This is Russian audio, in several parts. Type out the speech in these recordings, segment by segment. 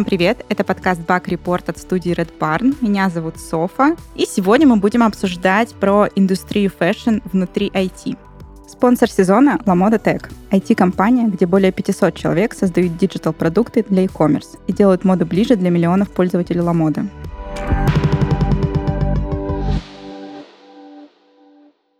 Всем привет! Это подкаст Bug Report от студии Red Barn. Меня зовут Софа. И сегодня мы будем обсуждать про индустрию fashion внутри IT. Спонсор сезона — Lamoda Tech, IT-компания, где более 500 человек создают digital-продукты для e-commerce и делают моду ближе для миллионов пользователей Lamoda.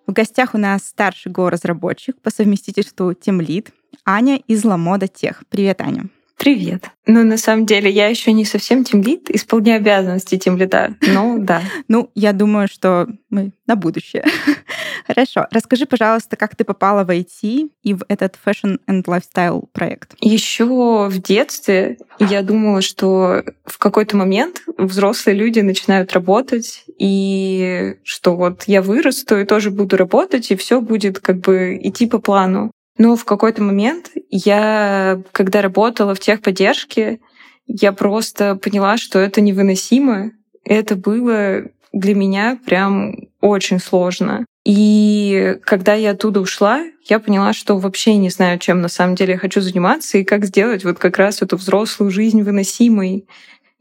В гостях у нас старший Go-разработчик по совместительству Lead Аня из LaModa Tech. Привет, Аня. Привет. Ну, на самом деле, я еще не совсем тимлид, исполняю обязанности тимлида. Ну, да. Ну, я думаю, что мы на будущее. Хорошо. Расскажи, пожалуйста, как ты попала в IT и в этот fashion and lifestyle проект? Еще в детстве я думала, что в какой-то момент взрослые люди начинают работать, и что вот я вырасту и тоже буду работать, и все будет как бы идти по плану. Но в какой-то момент я, когда работала в техподдержке, я просто поняла, что это невыносимо. Это было для меня прям очень сложно. И когда я оттуда ушла, я поняла, что вообще не знаю, чем на самом деле я хочу заниматься и как сделать вот как раз эту взрослую жизнь выносимой.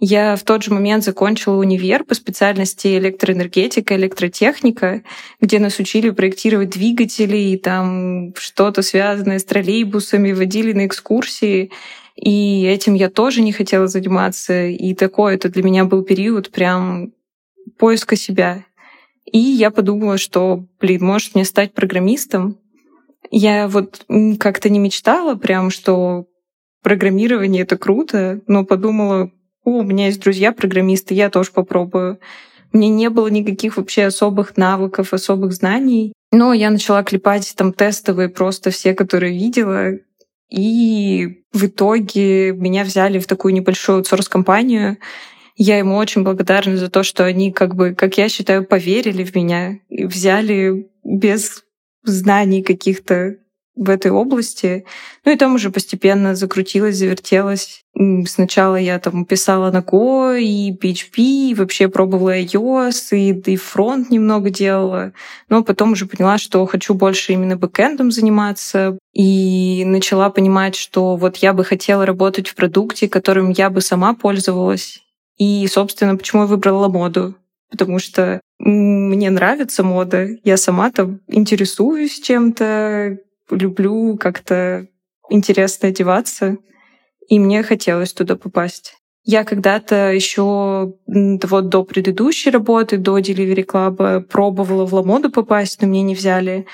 Я в тот же момент закончила универ по специальности электроэнергетика, электротехника, где нас учили проектировать двигатели и там что-то связанное с троллейбусами, водили на экскурсии. И этим я тоже не хотела заниматься. И такой это для меня был период прям поиска себя. И я подумала, что, блин, может мне стать программистом. Я вот как-то не мечтала прям, что программирование — это круто, но подумала, у меня есть друзья-программисты, я тоже попробую. Мне не было никаких вообще особых навыков, особых знаний. Но я начала клепать там тестовые просто все, которые видела. И в итоге меня взяли в такую небольшую аутсорс-компанию. Я ему очень благодарна за то, что они, как бы, как я считаю, поверили в меня и взяли без знаний каких-то в этой области. Ну и там уже постепенно закрутилась, завертелась. Сначала я там писала на Go и PHP, и вообще пробовала iOS, и, и фронт немного делала. Но потом уже поняла, что хочу больше именно бэкэндом заниматься. И начала понимать, что вот я бы хотела работать в продукте, которым я бы сама пользовалась. И, собственно, почему я выбрала моду? Потому что мне нравится мода, я сама там интересуюсь чем-то, люблю как-то интересно одеваться, и мне хотелось туда попасть. Я когда-то еще вот до предыдущей работы, до Delivery Club, пробовала в Ламоду попасть, но мне не взяли.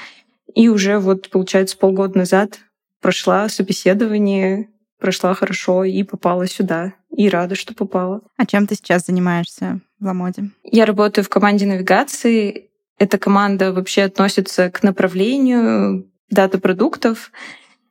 И уже вот, получается, полгода назад прошла собеседование, прошла хорошо и попала сюда. И рада, что попала. А чем ты сейчас занимаешься в Ламоде? Я работаю в команде навигации. Эта команда вообще относится к направлению дата продуктов.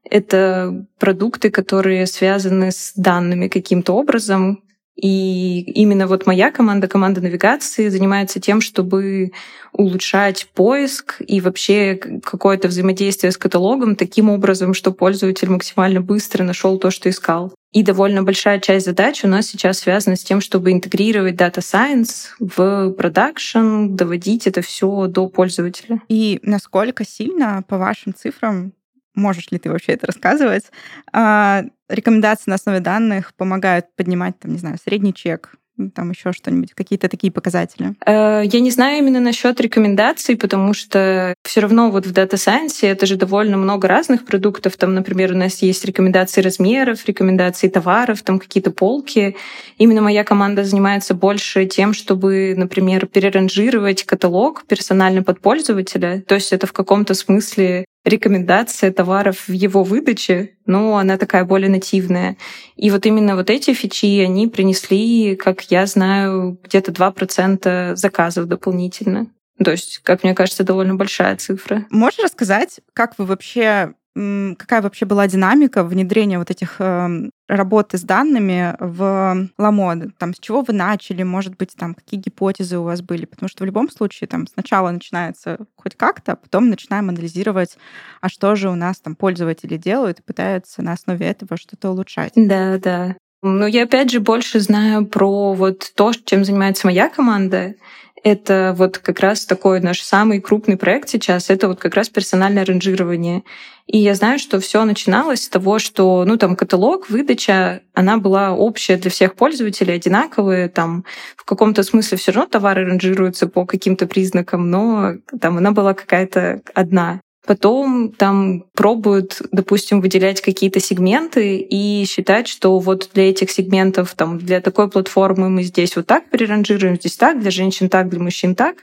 Это продукты, которые связаны с данными каким-то образом. И именно вот моя команда, команда навигации, занимается тем, чтобы улучшать поиск и вообще какое-то взаимодействие с каталогом таким образом, что пользователь максимально быстро нашел то, что искал. И довольно большая часть задач у нас сейчас связана с тем, чтобы интегрировать Data Science в продакшн, доводить это все до пользователя. И насколько сильно, по вашим цифрам, можешь ли ты вообще это рассказывать, а, рекомендации на основе данных помогают поднимать, там, не знаю, средний чек, там еще что-нибудь, какие-то такие показатели? Э, я не знаю именно насчет рекомендаций, потому что все равно вот в Data Science это же довольно много разных продуктов. Там, например, у нас есть рекомендации размеров, рекомендации товаров, там какие-то полки. Именно моя команда занимается больше тем, чтобы, например, переранжировать каталог персонально под пользователя. То есть это в каком-то смысле рекомендация товаров в его выдаче, но она такая более нативная. И вот именно вот эти фичи, они принесли, как я знаю, где-то 2% заказов дополнительно. То есть, как мне кажется, довольно большая цифра. Можешь рассказать, как вы вообще какая вообще была динамика внедрения вот этих э, работы с данными в Ламод? Там, с чего вы начали? Может быть, там, какие гипотезы у вас были? Потому что в любом случае там сначала начинается хоть как-то, а потом начинаем анализировать, а что же у нас там пользователи делают и пытаются на основе этого что-то улучшать. Да, да. Ну, я опять же больше знаю про вот то, чем занимается моя команда. Это вот как раз такой наш самый крупный проект сейчас, это вот как раз персональное ранжирование. И я знаю, что все начиналось с того, что, ну, там, каталог, выдача, она была общая для всех пользователей, одинаковые, там, в каком-то смысле все равно товары ранжируются по каким-то признакам, но там она была какая-то одна. Потом там пробуют, допустим, выделять какие-то сегменты и считать, что вот для этих сегментов, там, для такой платформы мы здесь вот так переранжируем, здесь так, для женщин так, для мужчин так.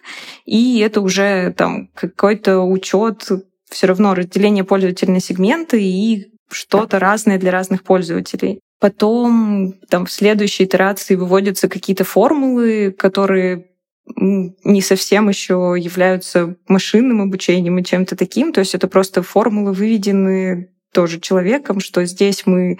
И это уже там какой-то учет, все равно разделение пользователей на сегменты и что-то разное для разных пользователей. Потом там в следующей итерации выводятся какие-то формулы, которые не совсем еще являются машинным обучением и чем-то таким. То есть это просто формулы, выведены тоже человеком, что здесь мы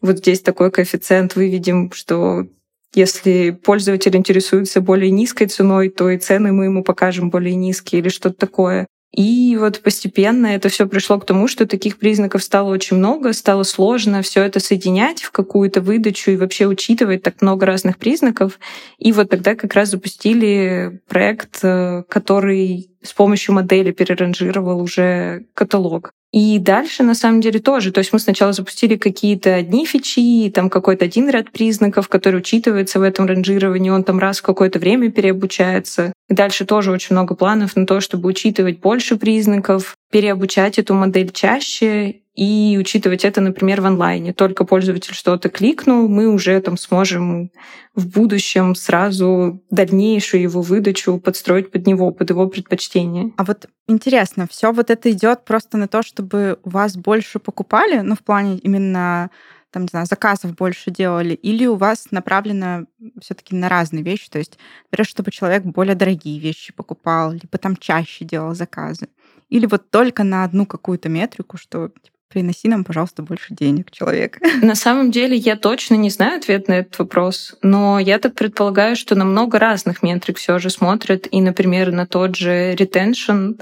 вот здесь такой коэффициент выведем, что если пользователь интересуется более низкой ценой, то и цены мы ему покажем более низкие или что-то такое. И вот постепенно это все пришло к тому, что таких признаков стало очень много, стало сложно все это соединять в какую-то выдачу и вообще учитывать так много разных признаков. И вот тогда как раз запустили проект, э, который с помощью модели переранжировал уже каталог. И дальше, на самом деле, тоже. То есть мы сначала запустили какие-то одни фичи, там какой-то один ряд признаков, который учитывается в этом ранжировании, он там раз в какое-то время переобучается. И дальше тоже очень много планов на то, чтобы учитывать больше признаков, переобучать эту модель чаще и учитывать это, например, в онлайне. Только пользователь что-то кликнул, мы уже там сможем в будущем сразу дальнейшую его выдачу подстроить под него, под его предпочтение. А вот интересно, все вот это идет просто на то, чтобы у вас больше покупали, ну, в плане именно там, не знаю, заказов больше делали, или у вас направлено все-таки на разные вещи, то есть, например, чтобы человек более дорогие вещи покупал, либо там чаще делал заказы, или вот только на одну какую-то метрику, что типа, приноси нам, пожалуйста, больше денег, человек. На самом деле я точно не знаю ответ на этот вопрос, но я так предполагаю, что на много разных метрик все же смотрят, и, например, на тот же retention,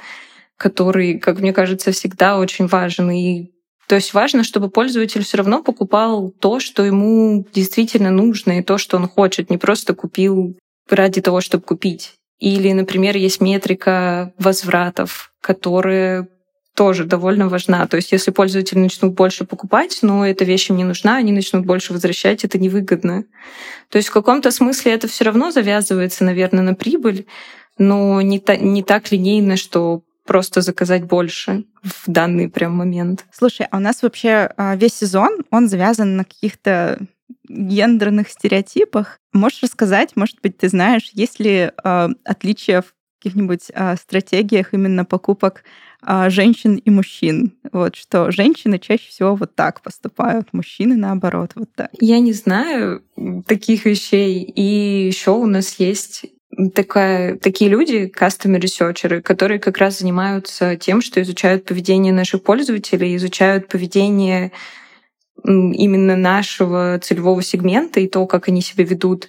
который, как мне кажется, всегда очень важен. И то есть важно, чтобы пользователь все равно покупал то, что ему действительно нужно, и то, что он хочет, не просто купил ради того, чтобы купить. Или, например, есть метрика возвратов, которая тоже довольно важна. То есть если пользователи начнут больше покупать, но эта вещь им не нужна, они начнут больше возвращать, это невыгодно. То есть в каком-то смысле это все равно завязывается, наверное, на прибыль, но не, та, не так линейно, что просто заказать больше в данный прям момент. Слушай, а у нас вообще а, весь сезон, он завязан на каких-то гендерных стереотипах. Можешь рассказать, может быть, ты знаешь, есть ли э, отличия в каких-нибудь э, стратегиях именно покупок э, женщин и мужчин? Вот что женщины чаще всего вот так поступают, мужчины наоборот вот так. Я не знаю таких вещей. И еще у нас есть такая, такие люди, researchers, которые как раз занимаются тем, что изучают поведение наших пользователей, изучают поведение именно нашего целевого сегмента и то, как они себя ведут.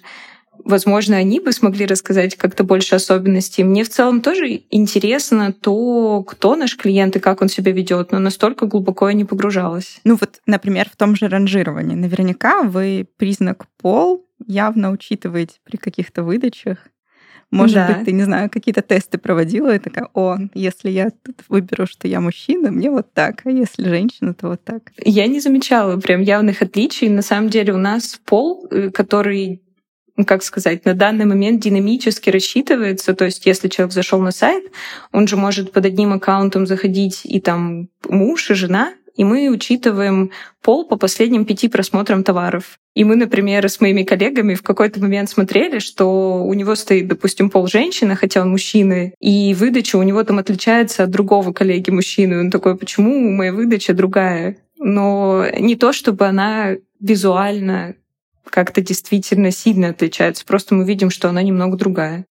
Возможно, они бы смогли рассказать как-то больше особенностей. Мне в целом тоже интересно то, кто наш клиент и как он себя ведет, но настолько глубоко я не погружалась. Ну вот, например, в том же ранжировании. Наверняка вы признак пол явно учитываете при каких-то выдачах. Может да. быть, ты, не знаю, какие-то тесты проводила и такая, о, если я тут выберу, что я мужчина, мне вот так, а если женщина, то вот так. Я не замечала прям явных отличий. На самом деле у нас пол, э, который как сказать, на данный момент динамически рассчитывается. То есть, если человек зашел на сайт, он же может под одним аккаунтом заходить и там муж, и жена, и мы учитываем пол по последним пяти просмотрам товаров. И мы, например, с моими коллегами в какой-то момент смотрели, что у него стоит, допустим, пол женщины, хотя он мужчина, и выдача у него там отличается от другого коллеги мужчины. Он такой, почему моя выдача другая? Но не то, чтобы она визуально как-то действительно сильно отличается, просто мы видим, что она немного другая.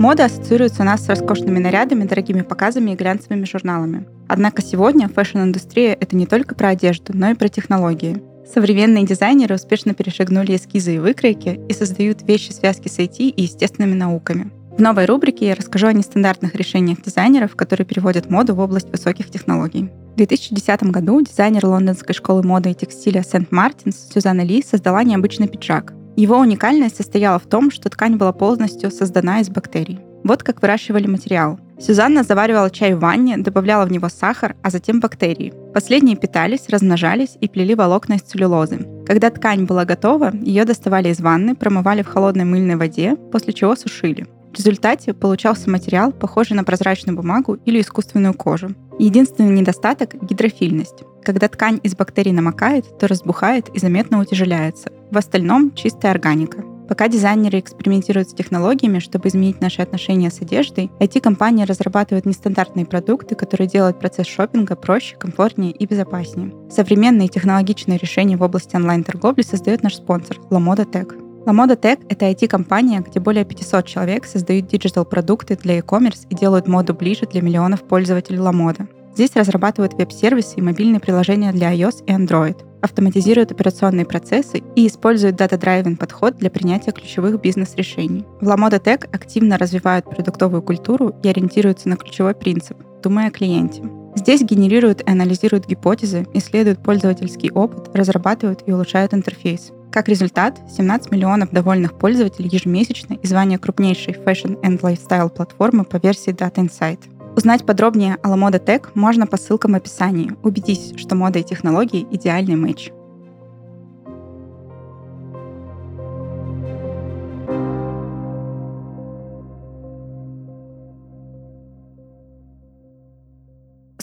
Мода ассоциируется у нас с роскошными нарядами, дорогими показами и глянцевыми журналами. Однако сегодня fashion-индустрия — это не только про одежду, но и про технологии. Современные дизайнеры успешно перешагнули эскизы и выкройки и создают вещи связки с IT и естественными науками. В новой рубрике я расскажу о нестандартных решениях дизайнеров, которые переводят моду в область высоких технологий. В 2010 году дизайнер лондонской школы моды и текстиля Сент-Мартинс Сюзанна Ли создала необычный пиджак. Его уникальность состояла в том, что ткань была полностью создана из бактерий. Вот как выращивали материал. Сюзанна заваривала чай в ванне, добавляла в него сахар, а затем бактерии. Последние питались, размножались и плели волокна из целлюлозы. Когда ткань была готова, ее доставали из ванны, промывали в холодной мыльной воде, после чего сушили. В результате получался материал, похожий на прозрачную бумагу или искусственную кожу. Единственный недостаток — гидрофильность. Когда ткань из бактерий намокает, то разбухает и заметно утяжеляется. В остальном — чистая органика. Пока дизайнеры экспериментируют с технологиями, чтобы изменить наши отношения с одеждой, IT-компании разрабатывают нестандартные продукты, которые делают процесс шопинга проще, комфортнее и безопаснее. Современные технологичные решения в области онлайн-торговли создает наш спонсор — LaModa Tech. LaModa Tech — это IT-компания, где более 500 человек создают диджитал-продукты для e-commerce и делают моду ближе для миллионов пользователей LaModa. Здесь разрабатывают веб-сервисы и мобильные приложения для iOS и Android, автоматизируют операционные процессы и используют дата-драйвен подход для принятия ключевых бизнес-решений. В LaModa Tech активно развивают продуктовую культуру и ориентируются на ключевой принцип — думая о клиенте. Здесь генерируют и анализируют гипотезы, исследуют пользовательский опыт, разрабатывают и улучшают интерфейс. Как результат, 17 миллионов довольных пользователей ежемесячно и звание крупнейшей fashion and lifestyle платформы по версии Data Insight. Узнать подробнее о LaModa Tech можно по ссылкам в описании. Убедись, что мода и технологии — идеальный матч.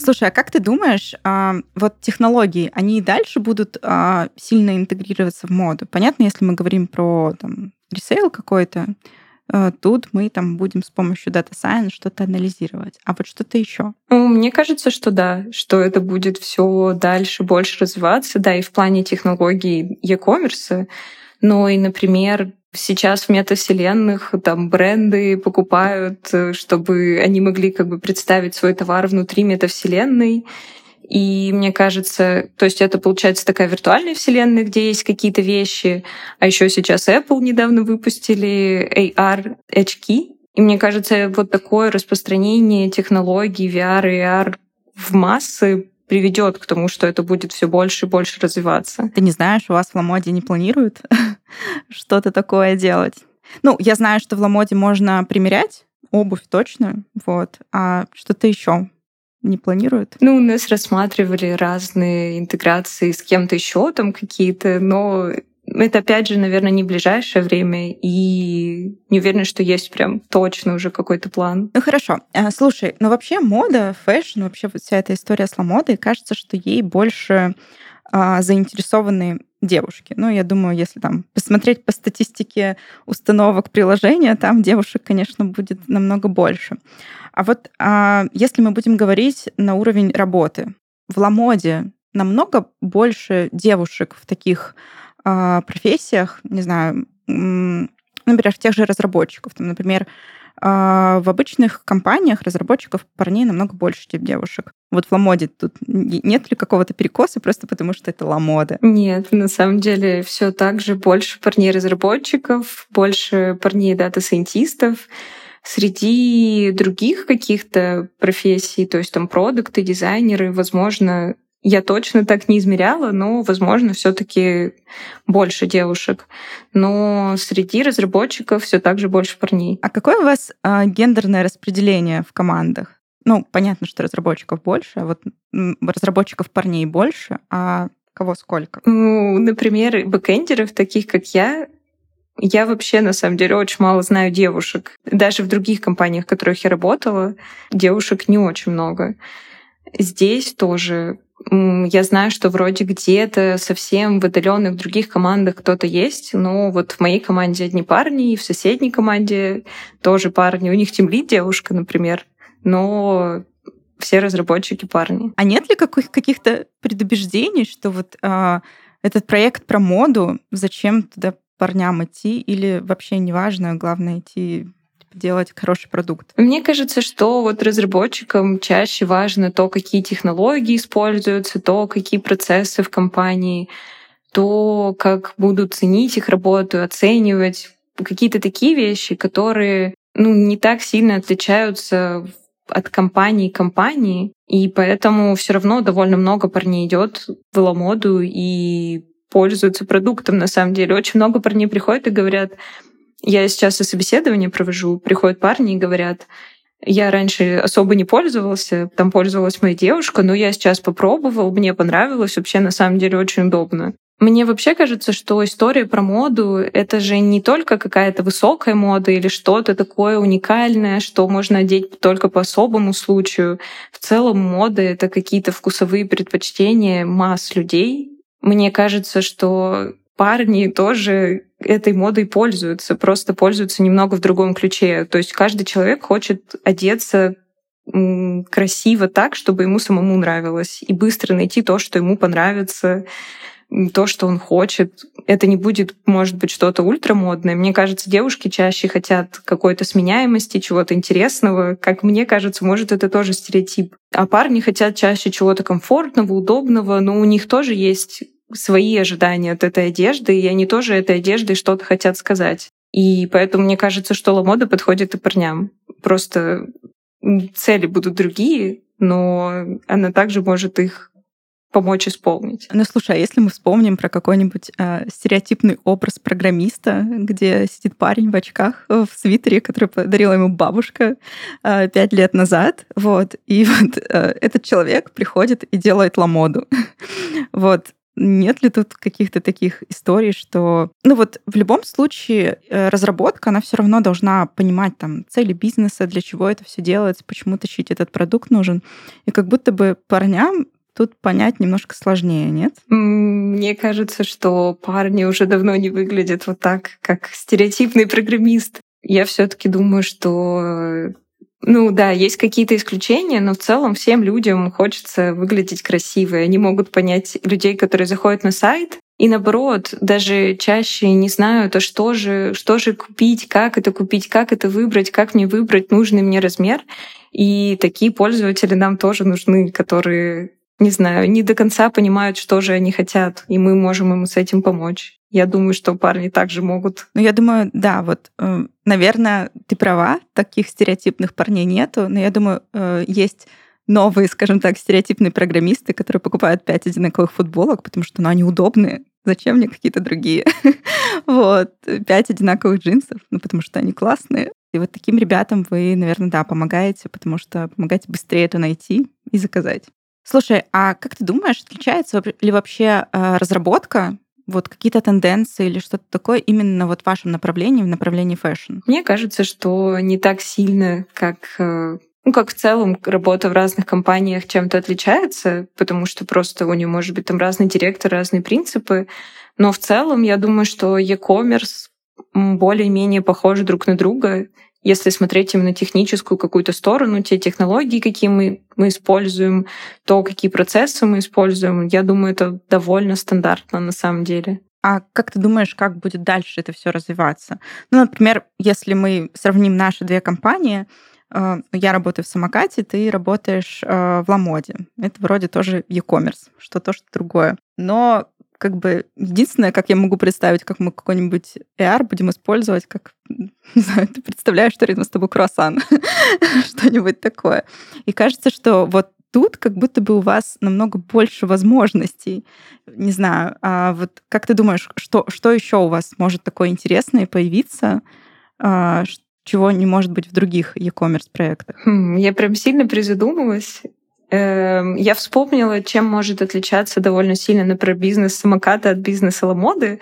Слушай, а как ты думаешь, а, вот технологии, они и дальше будут а, сильно интегрироваться в моду? Понятно, если мы говорим про там, ресейл какой-то, а, тут мы там будем с помощью Data Science что-то анализировать. А вот что-то еще? Ну, мне кажется, что да, что это будет все дальше больше развиваться, да, и в плане технологий e-commerce, но и, например, Сейчас в метавселенных там бренды покупают, э, чтобы они могли как бы представить свой товар внутри метавселенной. И мне кажется, то есть это получается такая виртуальная вселенная, где есть какие-то вещи. А еще сейчас Apple недавно выпустили AR очки. И мне кажется, вот такое распространение технологий VR и AR в массы приведет к тому, что это будет все больше и больше развиваться. Ты не знаешь, у вас в Ламоде не планируют что-то такое делать? Ну, я знаю, что в Ламоде можно примерять обувь точно, вот, а что-то еще не планируют? Ну, у нас рассматривали разные интеграции с кем-то еще там какие-то, но это, опять же, наверное, не ближайшее время, и не уверена, что есть прям точно уже какой-то план. Ну хорошо. А, слушай, ну вообще мода, fashion, вообще вот вся эта история с Lamoda й, кажется, что ей больше а, заинтересованы девушки. Ну, я думаю, если там посмотреть по статистике установок приложения, там девушек, конечно, будет намного больше. А вот а, если мы будем говорить на уровень работы, в Ламоде намного больше девушек в таких а, профессиях, не знаю, например, в тех же разработчиков. Там, например, а, в обычных компаниях разработчиков парней намного больше, чем девушек. Вот в Ламоде тут нет ли какого-то перекоса просто потому, что это Ламода? Нет, на самом деле все так же больше парней разработчиков, больше парней data scientist ов. Среди других каких-то профессий, то есть там продукты, дизайнеры, возможно, я точно так не измеряла, но, возможно, все-таки больше девушек. Но среди разработчиков все так же больше парней. А какое у вас э, гендерное распределение в командах? Ну, понятно, что разработчиков больше, а вот разработчиков парней больше, а кого сколько? Ну, например, бэкэндеров, таких как я, я вообще, на самом деле, очень мало знаю девушек. Даже в других компаниях, в которых я работала, девушек не очень много. Здесь тоже я знаю, что вроде где-то совсем в отдаленных других командах кто-то есть, но вот в моей команде одни парни, и в соседней команде тоже парни. У них темлит девушка, например, но все разработчики парни. А нет ли каких- каких-то предубеждений, что вот а, этот проект про моду, зачем туда парням идти, или вообще неважно, главное идти делать хороший продукт? Мне кажется, что вот разработчикам чаще важно то, какие технологии используются, то, какие процессы в компании, то, как будут ценить их работу, оценивать какие-то такие вещи, которые ну, не так сильно отличаются от компании к компании, и поэтому все равно довольно много парней идет в Ламоду и пользуются продуктом на самом деле. Очень много парней приходят и говорят, я сейчас и собеседование провожу, приходят парни и говорят, я раньше особо не пользовался, там пользовалась моя девушка, но я сейчас попробовал, мне понравилось, вообще на самом деле очень удобно. Мне вообще кажется, что история про моду — это же не только какая-то высокая мода или что-то такое уникальное, что можно одеть только по особому случаю. В целом мода — это какие-то вкусовые предпочтения масс людей. Мне кажется, что парни тоже этой модой пользуются, просто пользуются немного в другом ключе. То есть каждый человек хочет одеться красиво так, чтобы ему самому нравилось, и быстро найти то, что ему понравится, то, что он хочет. Это не будет, может быть, что-то ультрамодное. Мне кажется, девушки чаще хотят какой-то сменяемости, чего-то интересного. Как мне кажется, может, это тоже стереотип. А парни хотят чаще чего-то комфортного, удобного, но у них тоже есть свои ожидания от этой одежды, и они тоже этой одеждой что-то хотят сказать. И поэтому мне кажется, что ламода подходит и парням. Просто цели будут другие, но она также может их помочь исполнить. Ну, слушай, а если мы вспомним про какой-нибудь э, стереотипный образ программиста, где сидит парень в очках в свитере, который подарила ему бабушка э, пять лет назад, вот, и вот э, этот человек приходит и делает ламоду. вот, нет ли тут каких-то таких историй, что... Ну вот в любом случае э, разработка, она все равно должна понимать там цели бизнеса, для чего это все делается, почему тащить этот продукт нужен. И как будто бы парням тут понять немножко сложнее, нет? Мне кажется, что парни уже давно не выглядят вот так, как стереотипный программист. Я все-таки думаю, что ну да, есть какие-то исключения, но в целом всем людям хочется выглядеть красиво. Они могут понять людей, которые заходят на сайт, и наоборот, даже чаще не знают, а что же, что же купить, как это купить, как это выбрать, как мне выбрать нужный мне размер. И такие пользователи нам тоже нужны, которые, не знаю, не до конца понимают, что же они хотят, и мы можем им с этим помочь. Я думаю, что парни также могут. Ну, я думаю, да, вот, э, наверное, ты права, таких стереотипных парней нету, но я думаю, э, есть новые, скажем так, стереотипные программисты, которые покупают пять одинаковых футболок, потому что ну, они удобные. Зачем мне какие-то другие? вот, пять одинаковых джинсов, ну, потому что они классные. И вот таким ребятам вы, наверное, да, помогаете, потому что помогаете быстрее это найти и заказать. Слушай, а как ты думаешь, отличается ли вообще э, разработка вот какие-то тенденции или что-то такое именно вот в вашем направлении, в направлении fashion? Мне кажется, что не так сильно, как э, ну, как в целом работа в разных компаниях чем-то отличается, потому что просто у нее может быть там разный директор, разные принципы. Но в целом я думаю, что e-commerce более-менее похожи друг на друга если смотреть именно техническую какую-то сторону, те технологии, какие мы, мы используем, то, какие процессы мы используем, я думаю, это довольно стандартно на самом деле. А как ты думаешь, как будет дальше это все развиваться? Ну, например, если мы сравним наши две компании, э, я работаю в самокате, ты работаешь э, в Ламоде. Это вроде тоже e-commerce, что то, что другое. Но как бы единственное, как я могу представить, как мы какой-нибудь AR будем использовать, как, не знаю, ты представляешь, что рядом с тобой круассан, что-нибудь такое. И кажется, что вот тут как будто бы у вас намного больше возможностей. Не знаю, а вот как ты думаешь, что, что еще у вас может такое интересное появиться, а, чего не может быть в других e-commerce проектах? Хм, я прям сильно призадумалась. Эм, я вспомнила, чем может отличаться довольно сильно, например, бизнес самоката от бизнеса ламоды.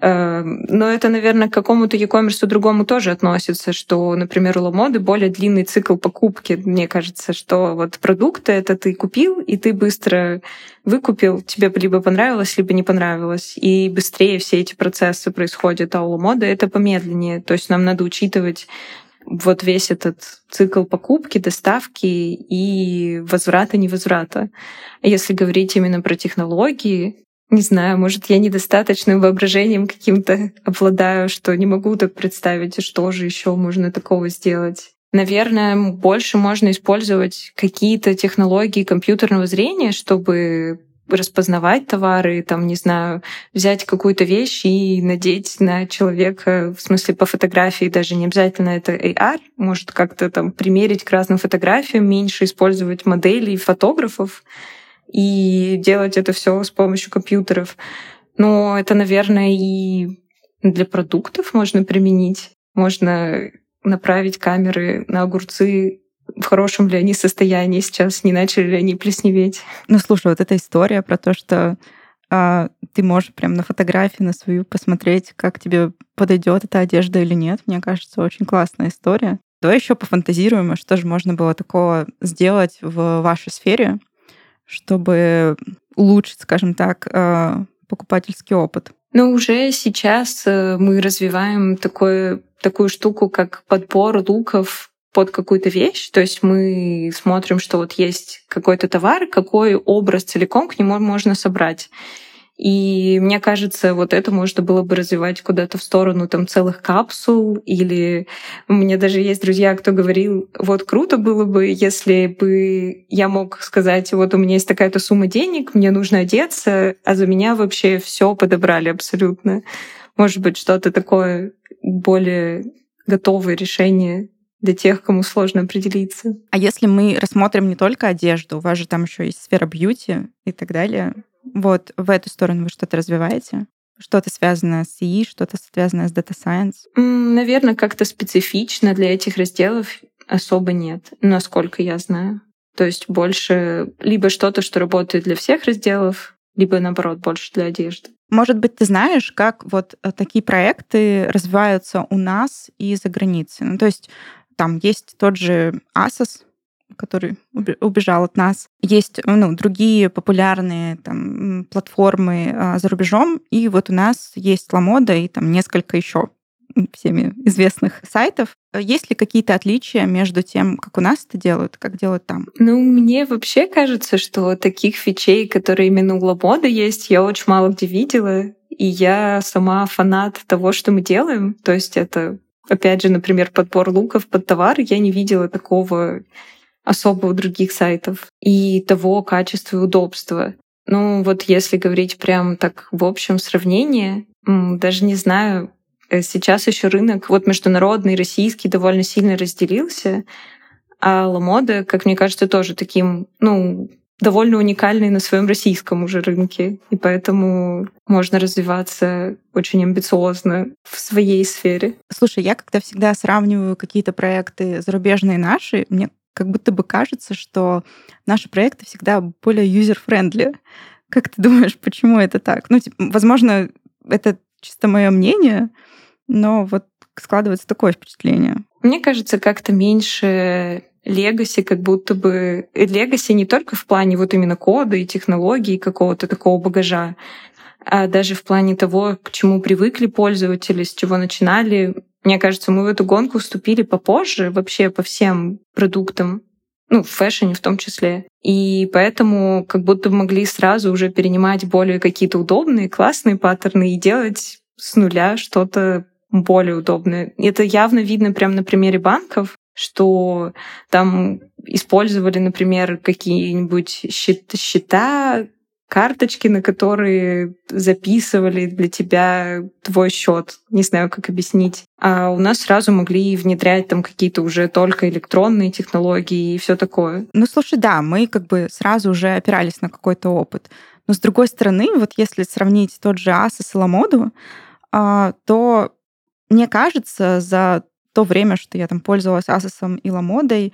Эм, но это, наверное, к какому-то e-commerce другому тоже относится, что, например, у Ламоды более длинный цикл покупки. Мне кажется, что вот продукты это ты купил, и ты быстро выкупил, тебе либо понравилось, либо не понравилось. И быстрее все эти процессы происходят, а у Ламоды это помедленнее. То есть нам надо учитывать вот весь этот цикл покупки, доставки и возврата, невозврата. Если говорить именно про технологии, не знаю, может, я недостаточным воображением каким-то обладаю, что не могу так представить, что же еще можно такого сделать. Наверное, больше можно использовать какие-то технологии компьютерного зрения, чтобы распознавать товары, там, не знаю, взять какую-то вещь и надеть на человека, в смысле по фотографии, даже не обязательно это AR, может как-то там примерить к разным фотографиям, меньше использовать моделей, фотографов и делать это все с помощью компьютеров. Но это, наверное, и для продуктов можно применить. Можно направить камеры на огурцы в хорошем ли они состоянии сейчас, не начали ли они плесневеть. Ну, слушай, вот эта история про то, что а, ты можешь прям на фотографии на свою посмотреть, как тебе подойдет эта одежда или нет, мне кажется, очень классная история. Давай еще пофантазируем, а что же можно было такого сделать в вашей сфере, чтобы улучшить, скажем так, а, покупательский опыт. Но уже сейчас э, мы развиваем такое, такую штуку, как подбор луков под какую-то вещь. То есть мы смотрим, что вот есть какой-то товар, какой образ целиком к нему можно собрать. И мне кажется, вот это можно было бы развивать куда-то в сторону там целых капсул. Или у меня даже есть друзья, кто говорил, вот круто было бы, если бы я мог сказать, вот у меня есть такая-то сумма денег, мне нужно одеться, а за меня вообще все подобрали абсолютно. Может быть, что-то такое более готовое решение для тех, кому сложно определиться. А если мы рассмотрим не только одежду, у вас же там еще есть сфера бьюти и так далее, вот в эту сторону вы что-то развиваете? Что-то связанное с ИИ, что-то связанное с Data Science? Наверное, как-то специфично для этих разделов особо нет, насколько я знаю. То есть больше либо что-то, что работает для всех разделов, либо наоборот больше для одежды. Может быть, ты знаешь, как вот э, такие проекты развиваются у нас и за границей? Ну, то есть там есть тот же Asos, который убежал от нас. Есть ну, другие популярные там, платформы а, за рубежом, и вот у нас есть Ламода и там несколько еще всеми известных сайтов. Есть ли какие-то отличия между тем, как у нас это делают, как делают там? Ну, мне вообще кажется, что таких фичей, которые именно у Ламода есть, я очень мало где видела. И я сама фанат того, что мы делаем. То есть это, опять же, например, подбор луков под товар. Я не видела такого особо у других сайтов и того качества и удобства. Ну вот если говорить прям так в общем сравнении, даже не знаю, э, сейчас еще рынок вот международный, российский довольно сильно разделился, а Ламода, как мне кажется, тоже таким, ну, довольно уникальный на своем российском уже рынке, и поэтому можно развиваться очень амбициозно в своей сфере. Слушай, я когда всегда сравниваю какие-то проекты зарубежные наши, мне как будто бы кажется, что наши проекты всегда более user-friendly. Как ты думаешь, почему это так? Ну, типа, возможно, это чисто мое мнение, но вот складывается такое впечатление. Мне кажется, как-то меньше legacy, как будто бы... Legacy не только в плане вот именно кода и технологий, какого-то такого багажа, а даже в плане того, к чему привыкли пользователи, с чего начинали. Мне кажется, мы в эту гонку вступили попозже вообще по всем продуктам, ну, в фэшне в том числе. И поэтому как будто бы могли сразу уже перенимать более какие-то удобные, классные паттерны и делать с нуля что-то более удобное. Это явно видно прямо на примере банков, что там использовали, например, какие-нибудь счета, карточки, на которые записывали для тебя твой счет. Не знаю, как объяснить. А у нас сразу могли внедрять там какие-то уже только электронные технологии и все такое. Ну, слушай, да, мы как бы сразу уже опирались на какой-то опыт. Но с другой стороны, вот если сравнить тот же Asus и Ламоду, то мне кажется, за то время, что я там пользовалась Asus и Ламодой,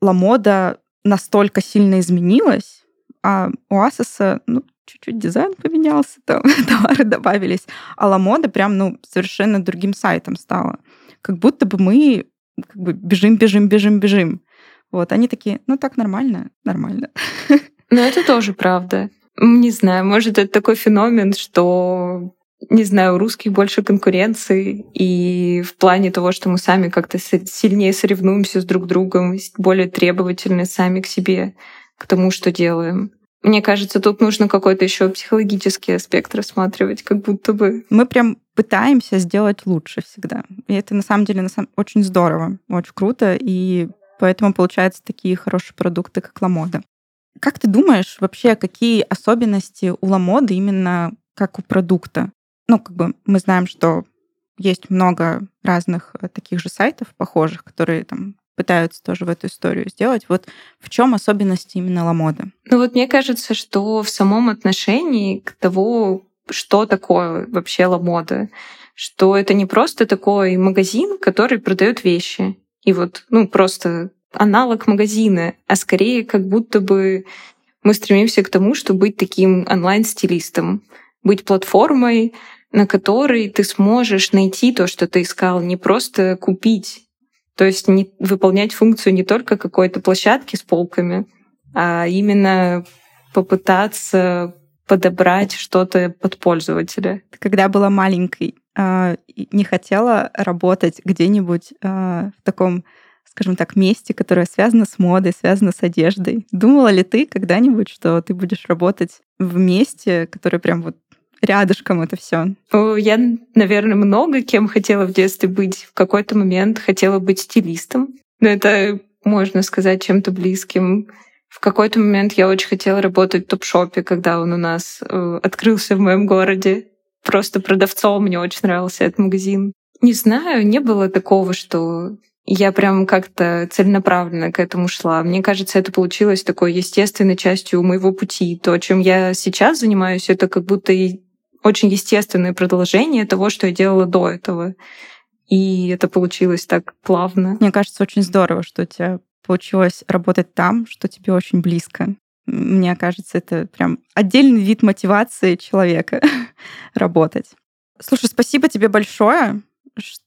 Ламода настолько сильно изменилась, а у Asus, ну, чуть-чуть дизайн поменялся, там товары добавились, а Ламода прям, ну, совершенно другим сайтом стала. Как будто бы мы как бы бежим, бежим, бежим, бежим. Вот, они такие, ну так нормально, нормально. Ну, это тоже правда. Не знаю, может, это такой феномен, что не знаю, у русских больше конкуренции, и в плане того, что мы сами как-то сильнее соревнуемся с друг другом, более требовательны сами к себе к тому, что делаем. Мне кажется, тут нужно какой-то еще психологический аспект рассматривать, как будто бы. Мы прям пытаемся сделать лучше всегда. И это на самом деле на самом... очень здорово, очень круто, и поэтому получаются такие хорошие продукты, как Ламода. Как ты думаешь, вообще, какие особенности у Ламоды именно как у продукта? Ну, как бы мы знаем, что есть много разных э, таких же сайтов похожих, которые там пытаются тоже в эту историю сделать. Вот в чем особенности именно Ламоды? Ну вот мне кажется, что в самом отношении к того, что такое вообще Ламода, что это не просто такой магазин, который продает вещи. И вот, ну, просто аналог магазина, а скорее как будто бы мы стремимся к тому, чтобы быть таким онлайн-стилистом, быть платформой, на которой ты сможешь найти то, что ты искал, не просто купить. То есть не, выполнять функцию не только какой-то площадки с полками, а именно попытаться подобрать что-то под пользователя. Когда была маленькой, а, не хотела работать где-нибудь а, в таком скажем так, месте, которое связано с модой, связано с одеждой. Думала ли ты когда-нибудь, что ты будешь работать в месте, которое прям вот рядышком это все? Я, наверное, много кем хотела в детстве быть. В какой-то момент хотела быть стилистом. Но это, можно сказать, чем-то близким. В какой-то момент я очень хотела работать в топ-шопе, когда он у нас э, открылся в моем городе. Просто продавцом мне очень нравился этот магазин. Не знаю, не было такого, что я прям как-то целенаправленно к этому шла. Мне кажется, это получилось такой естественной частью моего пути. То, чем я сейчас занимаюсь, это как будто и очень естественное продолжение того, что я делала до этого. И это получилось так плавно. Мне кажется, очень здорово, что у тебя получилось работать там, что тебе очень близко. Мне кажется, это прям отдельный вид мотивации человека работать. Слушай, спасибо тебе большое, что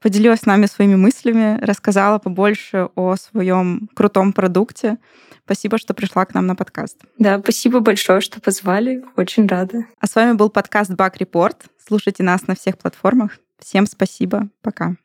поделилась с нами своими мыслями, рассказала побольше о своем крутом продукте. Спасибо, что пришла к нам на подкаст. Да, спасибо большое, что позвали. Очень рада. А с вами был подкаст Бак Report. Слушайте нас на всех платформах. Всем спасибо. Пока.